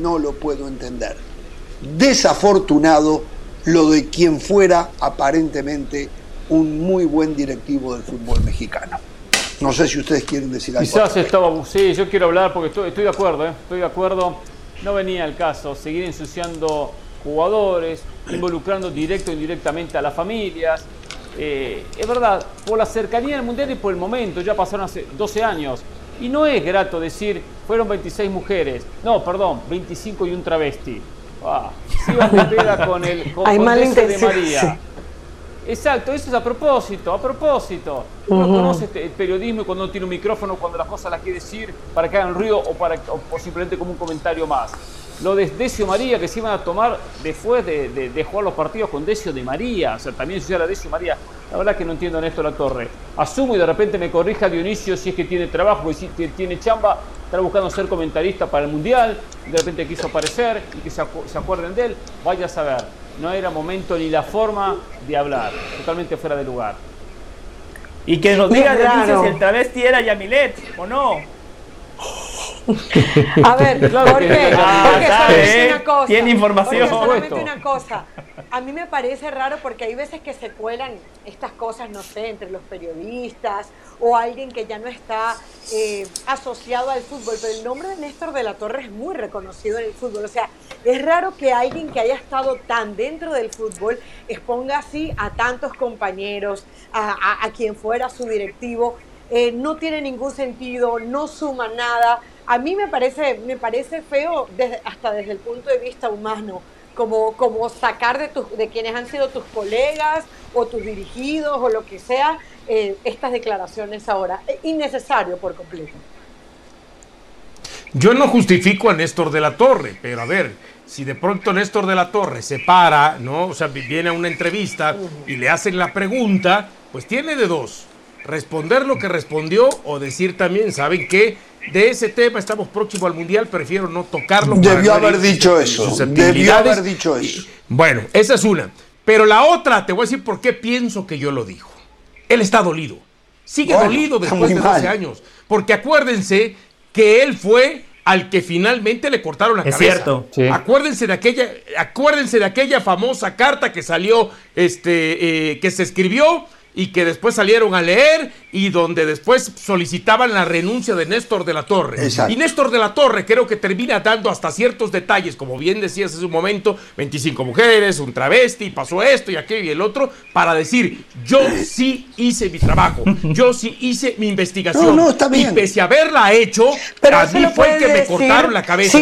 Speaker 1: No lo puedo entender. Desafortunado lo de quien fuera aparentemente un muy buen directivo del fútbol mexicano. No sé si ustedes quieren decir algo.
Speaker 2: Quizás estaba, sí, yo quiero hablar porque estoy, estoy de acuerdo, ¿eh? estoy de acuerdo. No venía el caso seguir ensuciando jugadores, involucrando directo e indirectamente a las familias. Eh, es verdad, por la cercanía del Mundial y por el momento, ya pasaron hace 12 años. Y no es grato decir, fueron 26 mujeres. No, perdón, 25 y un travesti. Ah, si de peda con el con, de María. Exacto, eso es a propósito, a propósito. Uno conoce este, el periodismo cuando no tiene un micrófono, cuando las cosas las quiere decir para que hagan ruido o, para, o simplemente como un comentario más lo de Decio María que se iban a tomar después de, jugar los partidos con Decio de María, o sea, también se llama Decio María. La verdad que no entiendo en esto la torre. Asumo y de repente me corrija Dionisio si es que tiene trabajo, y si tiene chamba, está buscando ser comentarista para el Mundial, y de repente quiso aparecer y que se, acuerden de él, vaya a saber. No era momento ni la forma de hablar, totalmente fuera de lugar.
Speaker 3: Y que nos diga Dionisio si el travesti era Yamilet o no.
Speaker 5: A ver, claro Jorge, una cosa.
Speaker 3: Tiene información.
Speaker 5: solamente una cosa. A mí me parece raro porque hay veces que se cuelan estas cosas, no sé, entre los periodistas o alguien que ya no está eh, asociado al fútbol, pero el nombre de Néstor de la Torre es muy reconocido en el fútbol. O sea, es raro que alguien que haya estado tan dentro del fútbol exponga así a tantos compañeros, a, quien fuera su directivo. Eh, no tiene ningún sentido, no suma nada a mí me parece, me parece feo desde, hasta desde el punto de vista humano, como, como sacar de, tus, de quienes han sido tus colegas o tus dirigidos o lo que sea, eh, estas declaraciones ahora. Es innecesario por completo.
Speaker 4: Yo no justifico a Néstor de la Torre, pero a ver, si de pronto Néstor de la Torre se para, ¿no? O sea, viene a una entrevista y le hacen la pregunta, pues tiene de dos. Responder lo que respondió o decir también, ¿saben qué? De ese tema, estamos próximos al Mundial, prefiero no tocarlo.
Speaker 1: Debió haber dicho eso. Debió haber dicho eso.
Speaker 4: bueno, esa es una. Pero la otra, te voy a decir por qué pienso que yo lo dijo. Él está dolido. Sigue dolido después de 12 años. Porque acuérdense que él fue al que finalmente le cortaron la
Speaker 3: es
Speaker 4: cabeza.
Speaker 3: Cierto.
Speaker 4: Acuérdense de aquella, acuérdense de aquella famosa carta que salió, este, eh, que se escribió y que después salieron a leer y donde después solicitaban la renuncia de Néstor de la Torre. Y Néstor de la Torre creo que termina dando hasta ciertos detalles, como bien decías hace un momento, 25 mujeres, un travesti, pasó esto y aquello y el otro, para decir, yo sí hice mi trabajo, yo sí hice mi investigación.
Speaker 1: No, está bien.
Speaker 4: Y pese a haberla hecho, a mí fue el que me cortaron la cabeza.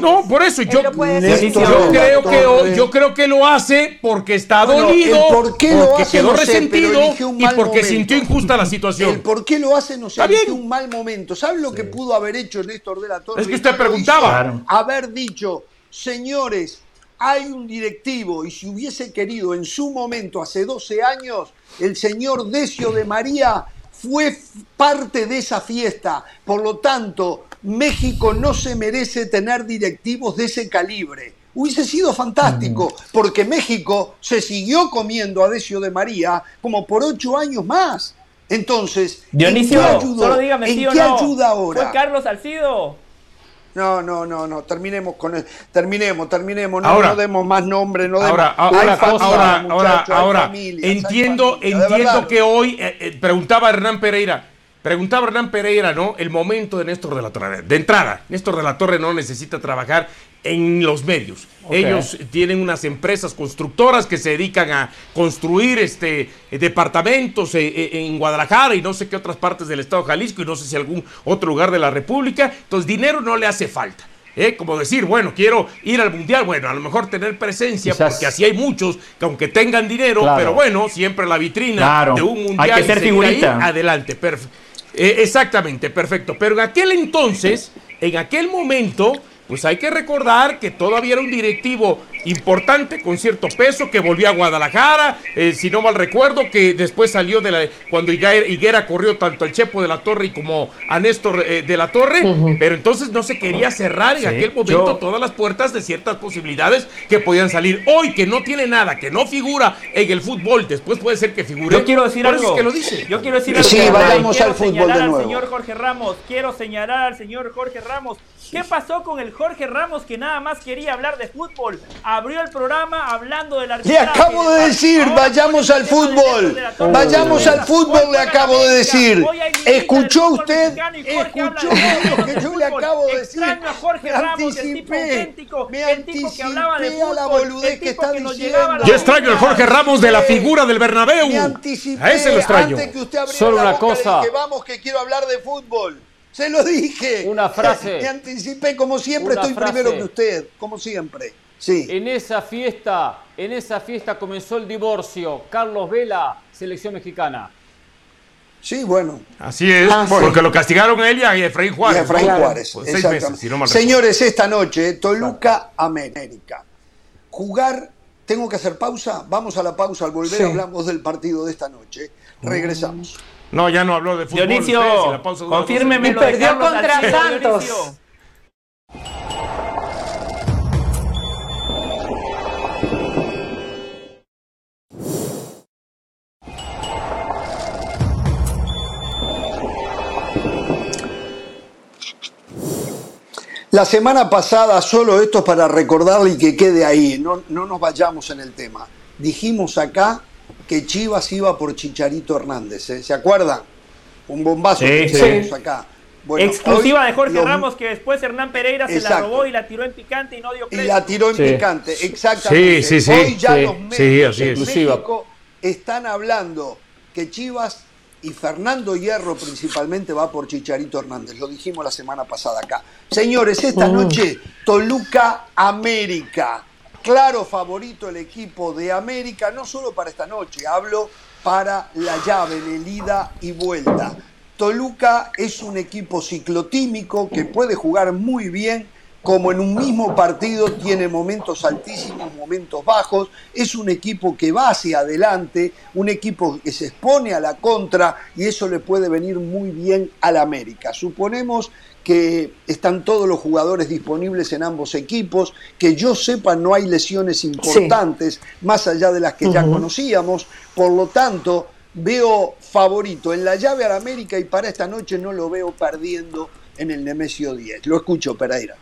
Speaker 4: no, por eso yo, creo que, yo creo que lo hace porque está dolido,
Speaker 1: ¿por qué lo
Speaker 4: porque quedó resentido y porque sintió injusta la situación.
Speaker 1: El por qué lo hace no sé, eligió un mal momento. ¿Sabes lo que pudo haber hecho Néstor de la Torre?
Speaker 4: Es que usted preguntaba.
Speaker 1: Haber dicho, señores, hay un directivo y si hubiese querido en su momento, hace 12 años, el señor Decio de María fue parte de esa fiesta. Por lo tanto, México no se merece tener directivos de ese calibre hubiese sido fantástico, porque México se siguió comiendo a Decio de María como por ocho años más. Entonces,
Speaker 3: Dionisio, solo dígame
Speaker 1: ¿en qué ayuda ahora?
Speaker 3: ¿Fue Carlos Salcido?
Speaker 1: No, no, no, no, terminemos con él. Terminemos, terminemos, no, no demos más nombres, no
Speaker 4: ahora, ahora, ahora, ahora, entiendo, entiendo que hoy, eh, eh, preguntaba Hernán Pereira, Preguntaba Hernán Pereira, ¿no? El momento de Néstor de la Torre. De entrada, Néstor de la Torre no necesita trabajar en los medios. Ellos tienen unas empresas constructoras que se dedican a construir este, departamentos eh, eh, en Guadalajara y no sé qué otras partes del estado de Jalisco y no sé si algún otro lugar de la República. Entonces, dinero no le hace falta. ¿eh? Como decir, bueno, quiero ir al mundial, bueno, a lo mejor tener presencia, porque así hay muchos que aunque tengan dinero, pero bueno, siempre la vitrina de un mundial
Speaker 3: hay que ser figurita.
Speaker 4: adelante. Perfecto. Eh, exactamente, perfecto. Pero en aquel entonces, en aquel momento, pues hay que recordar que todavía era un directivo importante, con cierto peso, que volvió a Guadalajara, eh, si no mal recuerdo, que después salió de la, cuando Higuera, corrió tanto al Chepo de la Torre y como a Néstor eh, de la Torre, pero entonces no se quería cerrar en aquel momento todas las puertas de ciertas posibilidades que podían salir. Hoy que no tiene nada, que no figura en el fútbol, después puede ser que figure.
Speaker 3: Yo quiero decir algo.
Speaker 4: que lo dice.
Speaker 3: Yo quiero decir algo.
Speaker 1: Sí, vayamos al fútbol de nuevo.
Speaker 3: al señor Jorge Ramos, quiero señalar al señor Jorge Ramos. ¿Qué pasó con el Jorge Ramos que nada más quería hablar de fútbol? Abrió el programa hablando del
Speaker 1: arbitraje. Le acabo de decir, vayamos al fútbol. Vayamos al fútbol, le acabo de decir. ¿Escuchó usted? ¿Escuchó lo que yo le acabo de decir?
Speaker 3: Extraño a Jorge Ramos, el tipo auténtico, el tipo que hablaba de fútbol,
Speaker 1: la boludez que está diciendo.
Speaker 4: Yo extraño al Jorge Ramos de la figura del Bernabéu. A ese lo extraño.
Speaker 2: Solo una cosa.
Speaker 1: Que vamos que quiero hablar de fútbol. Se lo dije.
Speaker 2: Una frase.
Speaker 1: Me anticipé, como siempre, estoy primero que usted, como siempre. Sí.
Speaker 2: En esa fiesta, en esa fiesta comenzó el divorcio. Carlos Vela, selección mexicana.
Speaker 1: Sí, bueno.
Speaker 4: Así es, ah, porque lo castigaron a él y a Efraín Juárez.
Speaker 1: Efraín Juárez, pues Señores, esta noche, Toluca, América. Jugar, tengo que hacer pausa, vamos a la pausa, al volver hablamos del partido de esta noche. Regresamos.
Speaker 4: No, ya no habló de fútbol.
Speaker 3: Dionisio, confírmeme lo
Speaker 5: perdió contra Santos.
Speaker 1: La semana pasada, solo esto para recordarle y que quede ahí, no, no nos vayamos en el tema. Dijimos acá que Chivas iba por Chicharito Hernández, ¿eh? ¿se acuerdan? Un bombazo
Speaker 3: sí, sí. acá. Exclusiva de Jorge Ramos que después Hernán Pereira se la robó y la tiró en picante y no dio crédito.
Speaker 1: Y la tiró en picante, exactamente.
Speaker 4: Sí, sí,
Speaker 1: Hoy ya los medios de México están hablando que Chivas y Fernando Hierro principalmente va por Chicharito Hernández. Lo dijimos la semana pasada acá. Señores, esta noche Toluca América claro favorito el equipo de América, no solo para esta noche, hablo para la llave de ida y vuelta. Toluca es un equipo ciclotímico que puede jugar muy bien, como en un mismo partido tiene momentos altísimos, momentos bajos, es un equipo que va hacia adelante, un equipo que se expone a la contra y eso le puede venir muy bien al América. Suponemos que están todos los jugadores disponibles en ambos equipos, que yo sepa no hay lesiones importantes, más allá de las que ya conocíamos, por lo tanto veo favorito en la llave al América y para esta noche no lo veo perdiendo en el Nemesio 10. Lo escucho, Pereira.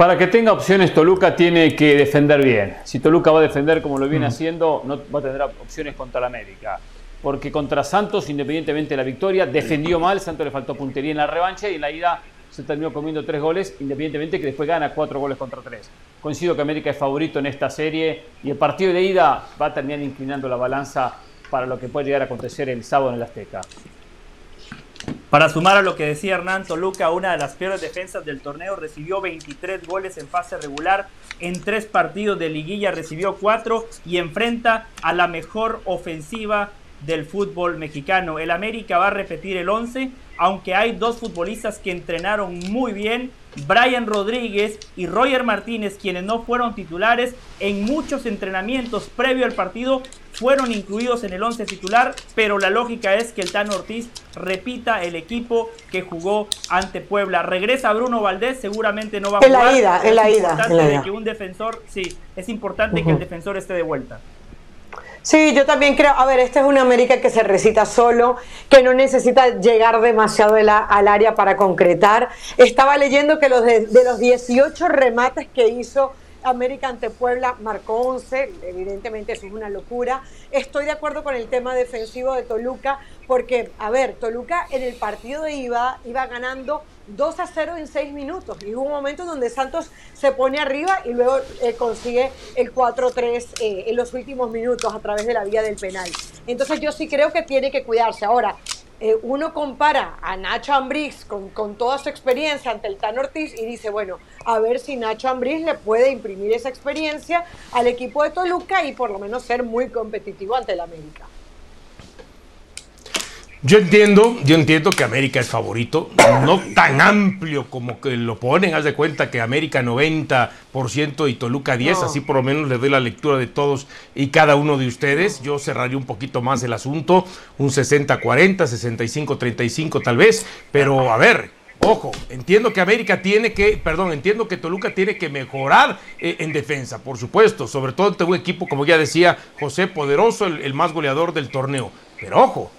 Speaker 2: Para que tenga opciones, Toluca tiene que defender bien. Si Toluca va a defender como lo viene haciendo, no va a tener opciones contra el América porque contra Santos, independientemente de la victoria, defendió mal, Santos le faltó puntería en la revancha y en la ida se terminó comiendo tres goles, independientemente que después gana cuatro goles contra tres. Coincido que América es favorito en esta serie y el partido de ida va a terminar inclinando la balanza para lo que puede llegar a acontecer el sábado en el Azteca.
Speaker 3: Para sumar a lo que decía Hernán Toluca, una de las peores defensas del torneo, recibió 23 goles en fase regular, en tres partidos de liguilla recibió cuatro y enfrenta a la mejor ofensiva del fútbol mexicano. El América va a repetir el 11, aunque hay dos futbolistas que entrenaron muy bien, Brian Rodríguez y Roger Martínez, quienes no fueron titulares en muchos entrenamientos previo al partido, fueron incluidos en el 11 titular, pero la lógica es que el Tano Ortiz repita el equipo que jugó ante Puebla. Regresa Bruno Valdés, seguramente no va a
Speaker 5: jugar. En la ida, en la ida.
Speaker 3: Es importante que un defensor, sí, es importante que el defensor esté de vuelta.
Speaker 5: Sí, yo también creo, a ver, esta es una América que se recita solo, que no necesita llegar demasiado al área para concretar. Estaba leyendo que los de, de los 18 remates que hizo América ante Puebla marcó 11, evidentemente eso es una locura. Estoy de acuerdo con el tema defensivo de Toluca, porque, a ver, Toluca en el partido de iba, iba ganando 2 a 0 en 6 minutos. Y hubo un momento donde Santos se pone arriba y luego eh, consigue el 4-3 eh, en los últimos minutos a través de la vía del penal. Entonces yo sí creo que tiene que cuidarse. Ahora, eh, uno compara a Nacho Ambriz con, con, toda su experiencia ante el Tan Ortiz y dice, bueno, a ver si Nacho Ambriz le puede imprimir esa experiencia al equipo de Toluca y por lo menos ser muy competitivo ante el América.
Speaker 4: Yo entiendo, yo entiendo que América es favorito, no tan amplio como que lo ponen, haz de cuenta que América 90% y Toluca 10, así por lo menos le doy la lectura de todos y cada uno de ustedes. Yo cerraría un poquito más el asunto, un 60-40, 65-35 tal vez, pero a ver, Ojo, entiendo que América tiene que, perdón, entiendo que Toluca tiene que mejorar eh, en defensa, por supuesto, sobre todo ante un equipo, como ya decía José, poderoso, el más goleador del torneo. Pero ojo,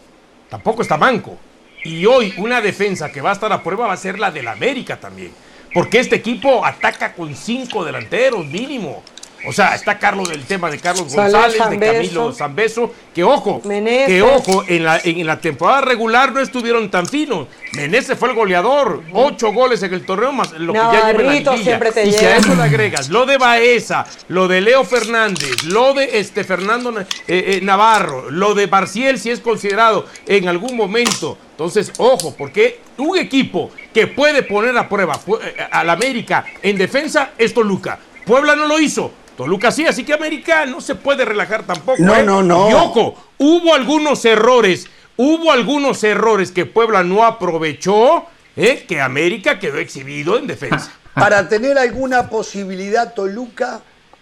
Speaker 4: tampoco está manco. Y hoy una defensa que va a estar a prueba va a ser la del América también. Porque este equipo ataca con cinco delanteros mínimo. O sea, está Carlos del tema de Carlos González, de Camilo Zambeso, que ojo, que ojo, en la, en la temporada regular no estuvieron tan finos. Meneses fue el goleador, ocho goles en el torneo más lo que ya lleva la siempre te Y si a eso le agregas lo de Baeza, lo de Leo Fernández, lo de este Fernando eh, eh, Navarro, lo de Barciel si es considerado en algún momento. Entonces, ojo, porque un equipo que puede poner a prueba eh, al América en defensa es Toluca. Puebla no lo hizo, Toluca sí, así que América no se puede relajar tampoco.
Speaker 1: No, ¿eh? no, no.
Speaker 4: Y ojo, hubo algunos errores, hubo algunos errores que Puebla no aprovechó, ¿eh? que América quedó exhibido en defensa.
Speaker 1: Para tener alguna posibilidad, Toluca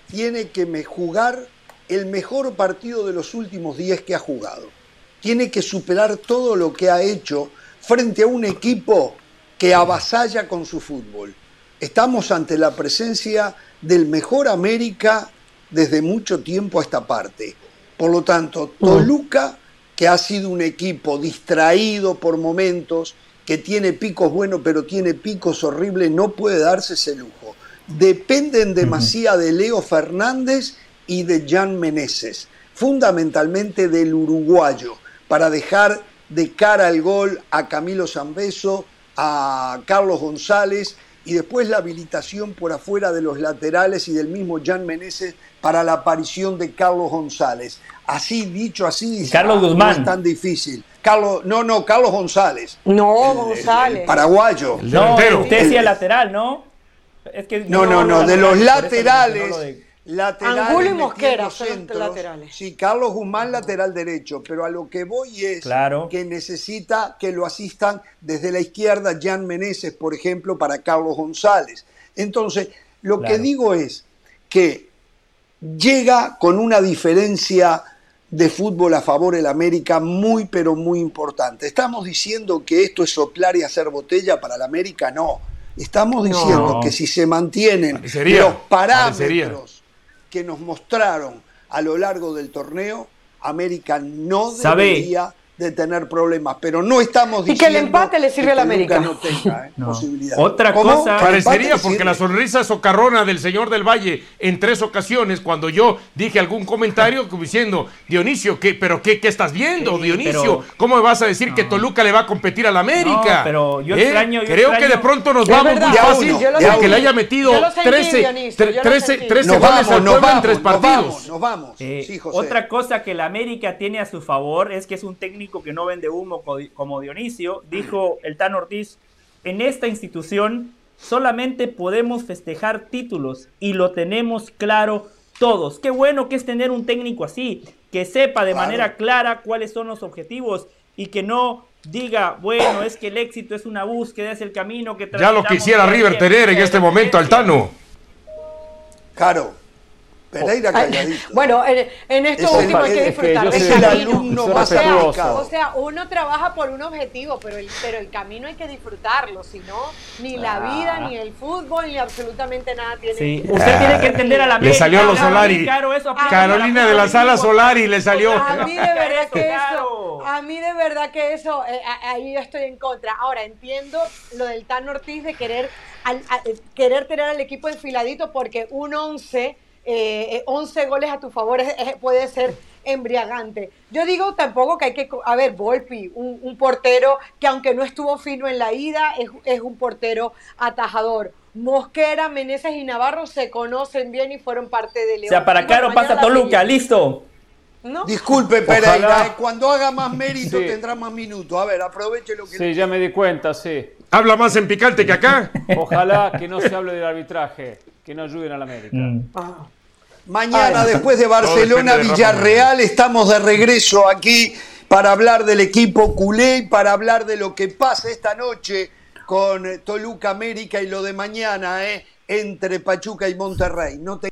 Speaker 1: tiene que jugar el mejor partido de los últimos 10 que ha jugado. Tiene que superar todo lo que ha hecho frente a un equipo que avasalla con su fútbol. Estamos ante la presencia del mejor América desde mucho tiempo a esta parte. Por lo tanto, mm. Toluca, que ha sido un equipo distraído por momentos, que tiene picos buenos pero tiene picos horribles, no puede darse ese lujo. Dependen demasiado de Leo Fernández y de Jan Meneses, fundamentalmente del uruguayo, para dejar de cara al gol a Camilo Zambeso, a Carlos González y después la habilitación por afuera de los laterales y del mismo Jan Meneses para la aparición de Carlos González. Así dicho así,
Speaker 3: Carlos Guzmán.
Speaker 1: no es tan difícil. Carlos, no, no, Carlos González.
Speaker 5: No, González.
Speaker 1: paraguayo.
Speaker 3: no, usted decía lateral, ¿no?
Speaker 1: Es que no, no, no, de los laterales laterales.
Speaker 5: Angulo y Mosquera son laterales.
Speaker 1: Sí, Carlos Guzmán lateral derecho, pero a lo que voy es que necesita que lo asistan desde la izquierda Jan Meneses, por ejemplo, para Carlos González. Entonces, lo que digo es que llega con una diferencia de fútbol a favor del América muy pero muy importante. Estamos diciendo que esto es soplar y hacer botella para el América, no. Estamos diciendo que si se mantienen los parámetros que nos mostraron a lo largo del torneo, América no debería de tener problemas, pero no estamos diciendo
Speaker 5: y que el empate le sirve a la América.
Speaker 1: No tenga ¿eh? posibilidad.
Speaker 4: Otra cosa parecería porque la sonrisa socarrona del señor del Valle en tres ocasiones cuando yo dije algún comentario como diciendo Dionisio, ¿qué, pero qué, qué estás viendo, Dionisio? ¿Cómo me vas a decir que Toluca le va a competir a la América?
Speaker 3: pero yo ¿Eh? extraño,
Speaker 4: creo que de pronto nos vamos muy fácil porque le haya metido 13 13 13 goles al Puebla en tres partidos.
Speaker 1: Nos vamos.
Speaker 3: Eh, otra cosa que la América tiene a su favor es que es un técnico que no vende humo como Dionisio, dijo el Tan Ortiz, en esta institución solamente podemos festejar títulos y lo tenemos claro todos. Qué bueno que es tener un técnico así, que sepa de manera clara cuáles son los objetivos y que no diga, bueno, es que el éxito es una búsqueda, es el camino que
Speaker 4: Ya lo quisiera River tener en este momento, Altano.
Speaker 1: Claro, Pereira calladito.
Speaker 5: Bueno, en, esto último hay que disfrutar
Speaker 1: es el alumno más
Speaker 5: o sea, uno trabaja por un objetivo, pero el, pero el camino hay que disfrutarlo, si no, ni la vida, ni el fútbol, ni absolutamente nada tiene.
Speaker 3: Sí. Usted tiene que entender a la
Speaker 4: Le salió a los Solari. Carolina de la Sala Solari le salió.
Speaker 5: A mí de verdad que eso, a mí de verdad que eso, eh, ahí yo estoy en contra. Ahora, entiendo lo del Tan Ortiz de querer, al, querer tener al equipo enfiladito porque un 11 eh, 11 goles a tu favor puede ser embriagante. Yo digo tampoco que hay que, a ver, Volpi, un, portero que aunque no estuvo fino en la ida, es, un portero atajador. Mosquera, Meneses y Navarro se conocen bien y fueron parte de León.
Speaker 3: O sea, para Caro pasa Toluca, listo.
Speaker 1: Disculpe, Pereira, eh, cuando haga más mérito tendrá más minutos. A ver, aproveche lo que...
Speaker 2: Sí, ya me di cuenta, sí.
Speaker 4: Habla más en picante que acá.
Speaker 2: Ojalá que no se hable del arbitraje, que no ayuden a la América. Mm.
Speaker 1: Mañana, después de Barcelona, Villarreal, estamos de regreso aquí para hablar del equipo culé y para hablar de lo que pasa esta noche con Toluca América y lo de mañana, ¿eh? entre Pachuca y Monterrey. No te